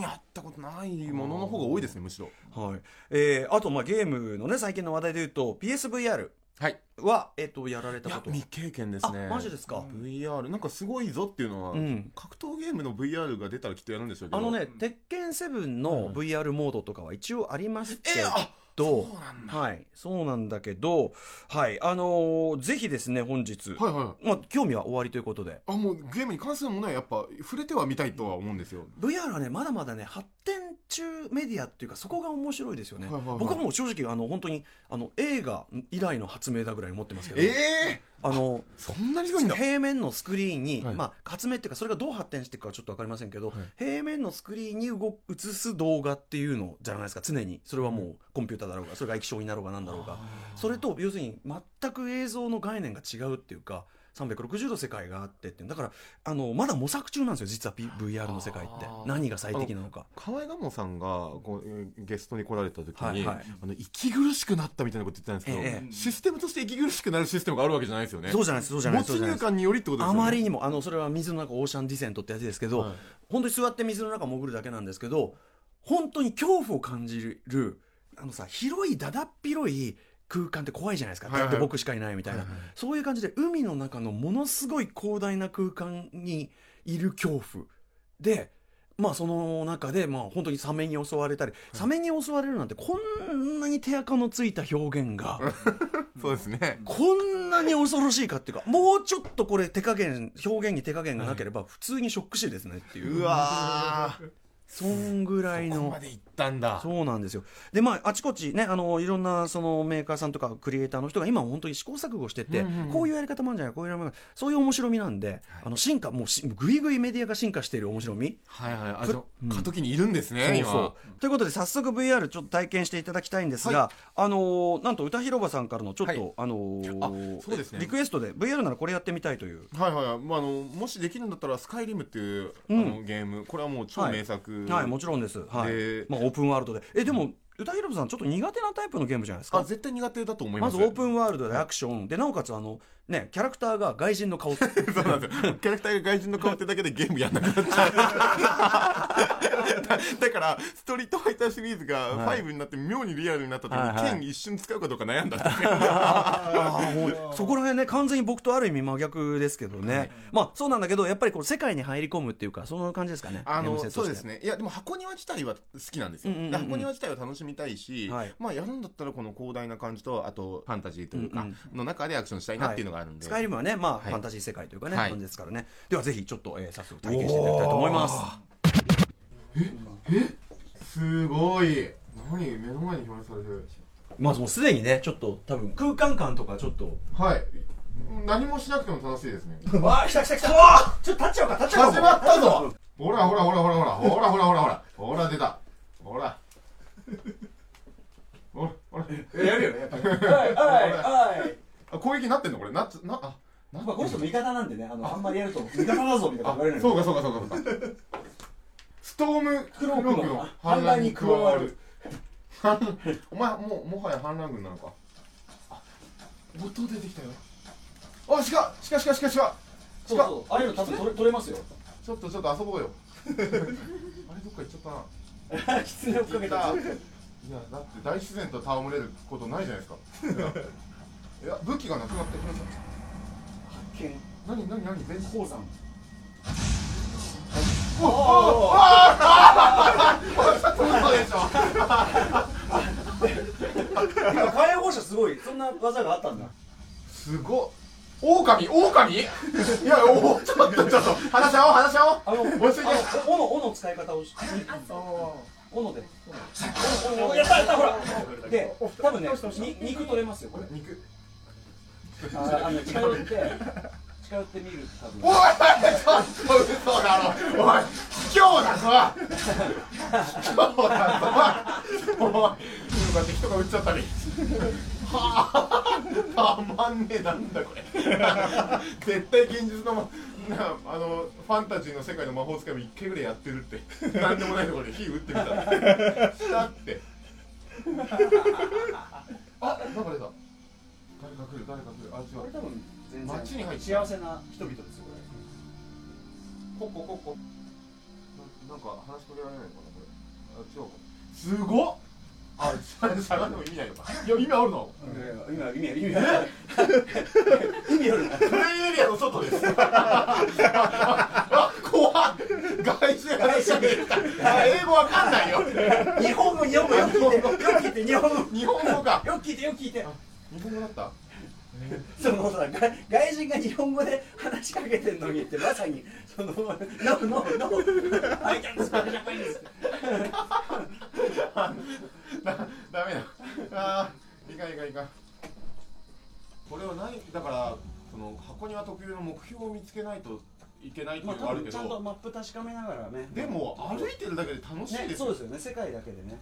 やったことないものの方が多いですねむしろ。はい。えー、あとまあゲームのね最近の話題で言うと PSVR はい、は、えっと、やられたこと。未経験ですね。マジですか？VR なんかすごいぞっていうのは、うん、格闘ゲームの VR が出たらきっとやるんでしょうけどあのね鉄拳7の VR モードとかは一応ありますけど、えー、あどはいそうなんだけどはいあのー、ぜひですね本日、はいはい。まあ、興味は終わりということで。あもうゲームに関するものはやっぱ触れてはみたいとは思うんですよ。VR はねまだまだね発展中メディアっていうかそこが面白いですよね、はいはいはい、僕はもう正直あの本当にあの映画以来の発明だぐらい思ってますけど。ええーあのそんなにすごいんだ。平面のスクリーンに、はい、まあ発明っていうかそれがどう発展していくかちょっと分かりませんけど、はい、平面のスクリーンに動映す動画っていうのじゃないですか。常に。それはもうコンピューターだろうがそれが液晶になろうがなんだろうが。それと要するに全く映像の概念が違うっていうか360度世界があってって。だからあのまだ模索中なんですよ実は、P、VR の世界って。何が最適なのか。河合賀茂さんがこうゲストに来られた時に、はいはい、あの息苦しくなったみたいなこと言ってたんですけど、ええ、システムとして息苦しくなるシステムがあるわけじゃないですよね。そうじゃないそうじゃない没入感によりってことですよね。あまりにもあのそれは水の中オーシャンディセントってやつですけど、はい、本当に座って水の中潜るだけなんですけど本当に恐怖を感じるあのさ広いだだっ広い空間って怖いじゃないですか、だって僕しかいないみたいな、はいはい、そういう感じで海の中のものすごい広大な空間にいる恐怖でまあその中でまあ本当にサメに襲われたり、サメに襲われるなんてこんなに手垢のついた表現が (laughs) そうですね。こんなに恐ろしいかっていうかもうちょっとこれ手加減表現に手加減がなければ普通にショック死ですねっていう。うわそんぐらいの。まで行ったんだ。そうなんですよ。で、まあ、あちこちね、あの、いろんな、その、メーカーさんとか、クリエイターの人が今本当に試行錯誤してて、うんうん、こういうやり方もあるんじゃないこういうやり方そういう面白みなんで、はい、あの、進化、もうぐいぐいメディアが進化している面白み。はいはい。あ、と、うん、過渡期にいるんですね、そうそう。ということで、早速 VR ちょっと体験していただきたいんですが、はい、あのー、なんと歌広場さんからのちょっと、はい、あのー、そうですね。リクエストで、VR ならこれやってみたいという。はいはい。まあ、あの、もしできるんだったら、スカイリムっていう、あの、ゲーム、これはもう超名作。はい、もちろんです。はい、まあ、オープンワールドでえでも歌広さんちょっと苦手なタイプのゲームじゃないですか？あ絶対苦手だと思います。まずオープンワールドでアクション。でなおかつあのねキャラクターが外人の顔 (laughs) そうなんです。よキャラクターが外人の顔ってだけでゲームやんなくなっちゃう。(laughs) だからストリートファイターシリーズが5になって妙にリアルになった時に、はい、剣一瞬使うかどうか悩んだ (laughs) そこら辺ね完全に僕とある意味真逆ですけどね、はい、まあそうなんだけどやっぱりこう世界に入り込むっていうかその感じですかね。あのそうですね。いやでも箱庭自体は好きなんですよ、うんうんうん、箱庭自体は楽しみたいし、はい、まあやるんだったらこの広大な感じとあとファンタジーというか、の中でアクションしたいなっていうのがあるんで、スカイリムはねまあ、ファンタジー世界というかね、感じですからね。ではぜひちょっと、えー、早速体験していただきたいと思います。え？え？すごい。何目の前に表示されてるまずもうすでにねちょっと多分空間感とかちょっと。はい。何もしなくても楽しいですね。(laughs) わあ来た来た来た。ちょっと立っちゃおうか立っちゃおう始まったぞ。ほらほらほらほらほら。ほらほらほらほら。ほら出た。ほらほらほらやるよねやっぱり。はいはいはい。あ攻撃になってんのこれ。ななあなんかこの人味方なんでねあのあんまりやると味方だぞみたいな言われるそうかそうかそうかそうか。ストームクロークの反乱に加わる。お前もうもはや反乱軍なのか。あ音出てきたよ。あしかしかしかしかしかそうそうああいうの多分取れ取れますよ。ちょっとちょっと遊ぼうよ。(laughs) あれどっか行っちゃったな狐をかけたいやだって大自然と戯れることないじゃないですか。(laughs) いや武器がなくなってくれた発見。何何何弁鉱山。おおおお火炎放射すごいそんな技があったんだすごっ狼狼？いやおちょっとちょっと話し合おう話し合おう。あの落ち着いて。斧斧使い方をし斧で。斧やったやったほら。で多分ね肉取れますよこれ。肉。ああの近寄って近寄ってみる多分。おいちょっと嘘だろ。おい卑怯だぞ。卑怯だぞ。おい。こうやって人が撃っちゃったり。はあたまんねえなんだこれ。絶対現実のなあのファンタジーの世界の魔法使いも一回ぐらいやってるって。なんでもないところで火打ってみた。したって。(laughs) あなんか出た。誰か来る誰か来る。あ違う。これ多分全然街に入って幸せな人々ですよこれ。コッココッコななんか話しかけられないのかなこれ。あ違うか。すごっあ、しゃがんでも意味ないのか。いや、意味あるの。意味ある、意味ある、意味ある。意味ある。プレイエリアの外です。あ、こ怖っ外人英語わかんないよ日本語日本語よく聞いてよく聞いて日本語日本語かよく聞いてよく聞いて日本語だった？(laughs) そのさ外外人が日本語で話しかけてんのにってまさにその「ノーノーノー I can't speak Japanese (laughs)」だダメだ。あーいかんいかんいかん。これは何だからその箱庭特有の目標を見つけないといけないっていうのがあるけど、ちゃんとマップ確かめながらね。でも歩いてるだけで楽しいねですよ、そうですよね。世界だけでね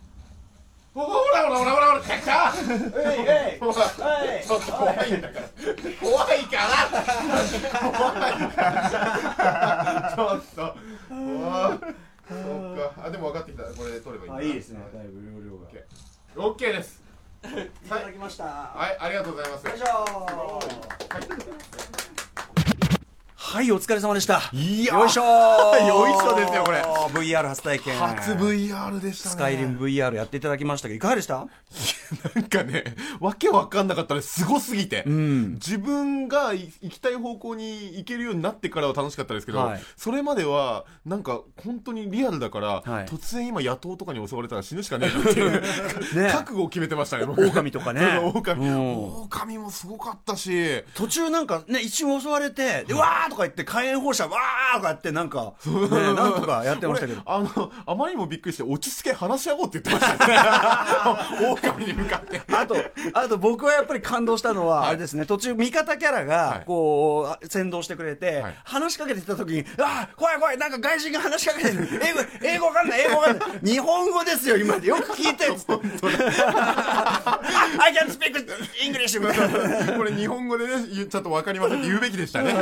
ほらほらほらほらほらほら来た来た。えいえい。(laughs) ほら。はい。ちょっと怖いんだから。怖いから。怖い。からちょっと。そっか。あでも分かってきた。これで取ればいいいいですね。だいぶ容量が。オッケー。です。いただきました。はい。ありがとうございます。よいしょはいはいお疲れ様でした。いやよいしょよいしょですよこれ。VR 初体験。初 VR でしたね。スカイリム VR やっていただきましたけどいかがでした？なんかね、わけわかんなかったね。す。ごすぎて。ん。自分がい行きたい方向に行けるようになってからは楽しかったですけど、はい。それまでは、なんか本当にリアルだから、はい。突然今野党とかに襲われたら死ぬしかねえなっていう、(laughs) ね。覚悟を決めてましたね、僕。狼とかね。(laughs) 狼。うん。狼もすごかったし、途中なんかね一瞬襲われてでわーとか言って火炎放射わーとかやってなんか、ね、なんとかやってましたけど (laughs) 俺あの、あまりにもびっくりして、落ち着け話し合おうって言ってましたね。(laughs) 狼に向かって。あと、あと僕はやっぱり感動したのは、はいあれですね、途中味方キャラはがい、こう、先導してくれて、はい話しかけてきた時に、ああ、怖い怖い、なんか外人が話しかけてる。(laughs) 英語、英語わかんない、英語わかんない。日本語ですよ、今。よく聞いて、つって。あ I can speak English! これ日本語でね、言ちゃんとわかりませんって言うべきでしたね。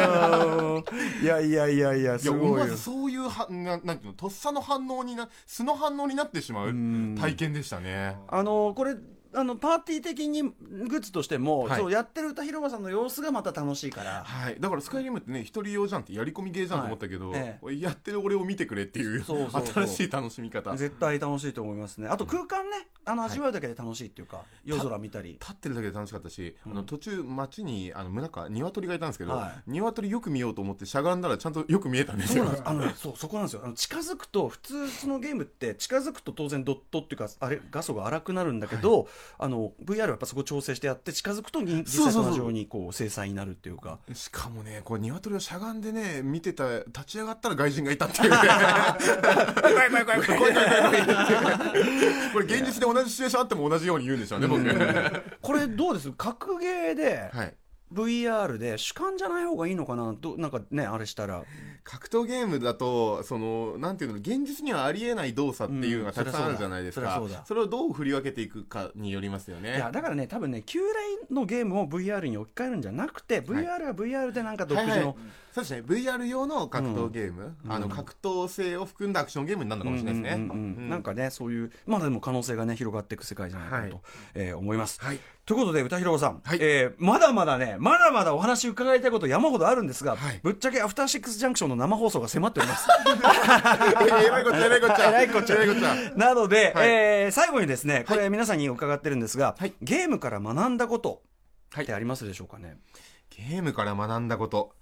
(laughs) いやいやいやいや、いや、すごいよ思わず。そういうは、ななんていうの、とっさの反応にな、素の反応になってしまう体験でしたね。あの、これ、あの、パーティー的にグッズとしても、はいそう、やってる歌広場さんの様子がまた楽しいから。はい。だからスカイリムってね、一人用じゃんってやり込みゲーじゃんと思ったけど、はいえやってる俺を見てくれっていう、新しい楽しみ方。立絶対楽しいと思いますね。あと空間ね、あの、はい味わうだけで楽しいっていうか、夜空見たり。ってるだけで楽しかったし、うんあの途中街にあの村か鶏がいたんですけど、は鶏よく見ようと思ってしゃがんだらちゃんとよく見えたんですよそうなんです。あのね、そう、そこなんですよ。あの近づくと、普通そのゲームって近づくと当然ドットっていうか、あれ、画素が荒くなるんだけど、あの、VR はやっぱそこ調整してやって、近づくとに実際と同じようにこう、精細になるっていうか。しかもねこう鶏をしゃがんでね見てた立ち上がったら外人がいたっていう。ね怖い怖い怖い怖い。(laughs) これ現実で同じシチュエーションあっても同じように言うんでしょうね僕。これどうです？格ゲーで、はい VR で主観じゃない方がいいのかな？どなんかねあれしたら。格闘ゲームだとそのなんていうの現実にはありえない動作っていうのがたくさんあるじゃないですか、うんそそそれをどう振り分けていくかによりますよね。いやだからね多分ね旧来のゲームを VR に置き換えるんじゃなくて、VR は VR でなんか独自の、はいはいそうですね。VR 用の格闘ゲーム、うん。あの格闘性を含んだアクションゲームになるのかもしれないですね、なんかねそういうまあでも可能性がね広がっていく世界じゃないかなと、はい。えー思います、はい。ということで歌広さん、はい。えーまだまだねまだまだお話伺いたいこと山ほどあるんですが、はい。ぶっちゃけアフターシックスジャンクションの生放送が迫っております。(laughs) えらいこっちゃ (laughs) えらいこっちゃ。えらいこっちゃ。なので、はい。えー最後にですねこれ皆さんに伺ってるんですが、はい。ゲームから学んだことはい。ってありますでしょうかね、ゲームから学んだこと。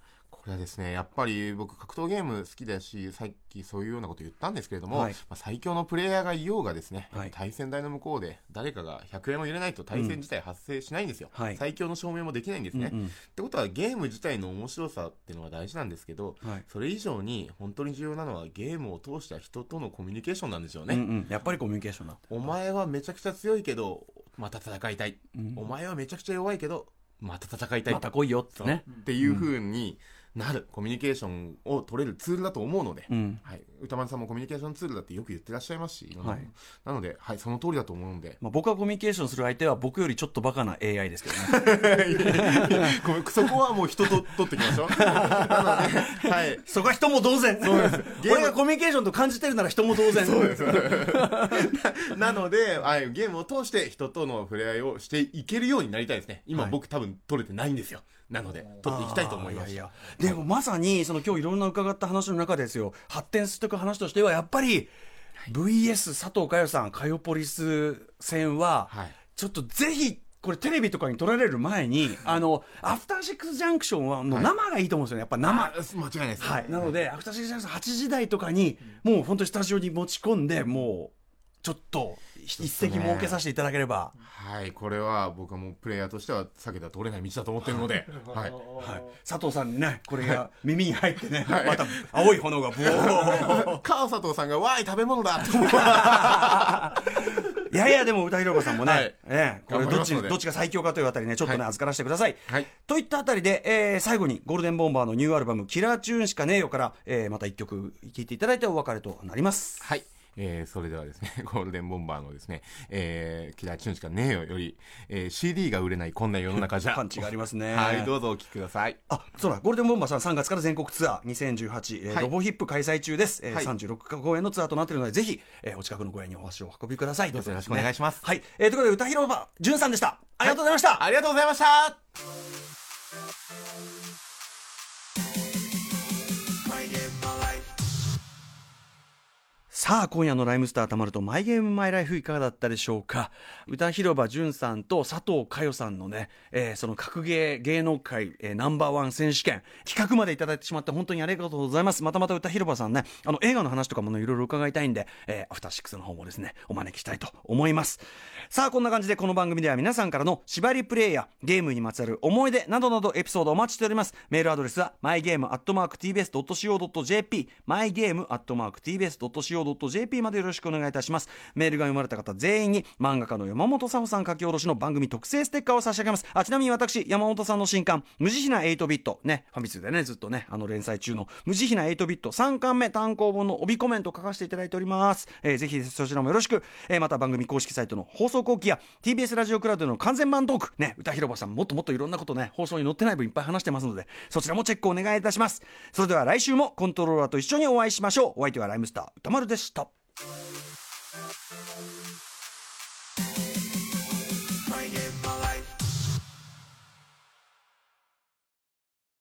これはですね、やっぱり僕格闘ゲーム好きだし、さっきそういうようなこと言ったんですけれども、はいまあ、最強のプレイヤーがいようがですね、はい対戦台の向こうで誰かが100円を入れないと対戦自体発生しないんですよ。はい最強の証明もできないんですね。うんうんってことはゲーム自体の面白さっていうのが大事なんですけど、はいそれ以上に本当に重要なのはゲームを通した人とのコミュニケーションなんですよね。うんうん、やっぱりコミュニケーションだお前はめちゃくちゃ強いけど、また戦いたい。うんお前はめちゃくちゃ弱いけど、また戦いたい。また来いよってねっていう風になる、コミュニケーションを取れるツールだと思うので、うん。はい、歌丸さんもコミュニケーションツールだってよく言ってらっしゃいますし、はい。なので、はい、その通りだと思うので、まあ、僕はコミュニケーションする相手は僕よりちょっとバカな AI ですけどね。(laughs) そこはもう人と取っていきましょう。(laughs) なので、はい。そこは人も同然。そうです。ゲーム。俺がコミュニケーションと感じてるなら人も同然。そうです。(laughs) なので、はい、ゲームを通して人との触れ合いをしていけるようになりたいですね。今、はい。僕多分取れてないんですよ。なので、取っていきたいと思います。でもまさにその今日いろんな伺った話の中ですよ。発展していく話としてはやっぱり VS 佐藤佳代さんカヨポリス戦ははい。ちょっとぜひこれテレビとかに撮られる前に (laughs) あのアフターシックスジャンクションはの生がいいと思うんですよね。やっぱ生。間違いないです、はい、なのでアフターシックスジャンクション8時台とかにもう本当にスタジオに持ち込んでもうちょっと一石設けさせていただければ、はいこれは僕はもうプレイヤーとしては避けた通れない道だと思ってるので、(laughs) はい。はい、佐藤さんにねこれが耳に入ってね、はい、また青い炎がブオ川佐藤さんが「わい食べ物だ!」いやいやでも歌広場さんもね、はい、えー、これどっちどっちが最強かというあたりねちょっとね、はい、預からせてください、はい、といったあたりで、えー、最後にゴールデンボンバーのニューアルバム「キラーチューンしかねえよ」から、えー、また一曲聴いていただいてお別れとなります。はいえー、それではですね、(laughs) ゴールデンボンバーのですね、えー、キラーチューンしかねえよより、えー、CD が売れないこんな世の中じゃ。パンチがありますね。はい、どうぞお聴きください。あ、そうだ、ゴールデンボンバーさん3月から全国ツアー2018、えー、はい、ロボヒップ開催中です。えー、はい、36か公演のツアーとなっているので、ぜひ、えー、お近くの公演にお足を運びください。どうぞよろしくお願いします。はい、えー、ということで、歌広場、じゅんさんでした。ありがとうございました。ありがとうございました。さあ、今夜のライムスターたまると、マイゲームマイライフいかがだったでしょうか？歌広場淳さんと佐藤佳代さんのね、えー、その格ゲー芸能界、えー、ナンバーワン選手権、企画までいただいてしまって本当にありがとうございます。またまた歌広場さんね、あの映画の話とかもね、いろいろ伺いたいんで、えー、アフターシックスの方もですね、お招きしたいと思います。さあ、こんな感じでこの番組では皆さんからの縛りプレイやゲームにまつわる思い出などなどエピソードお待ちしております。メールアドレスは、mygame.tbs.co.jp、mygame.tbs.co.jp .jp までよろしくお願いいたします。メールが読まれた方全員に漫画家の山本佐穂さん書き下ろしの番組特製ステッカーを差し上げます。あ、ちなみに私、山本さんの新刊、無慈悲な8ビット、ね、ファミ通でね、ずっとね、あの連載中の無慈悲な8ビット3巻目単行本の帯コメント書かせていただいております。えー、ぜひそちらもよろしく、えー、また番組公式サイトの放送後期や TBS ラジオクラウドの完全版トーク、ね、歌広場さんもっともっといろんなことね、放送に載ってない分いっぱい話してますので、そちらもチェックお願いいたします。それでは来週もコントローラーと一緒にお会いしましょう。お相手はライムスター歌丸ででした。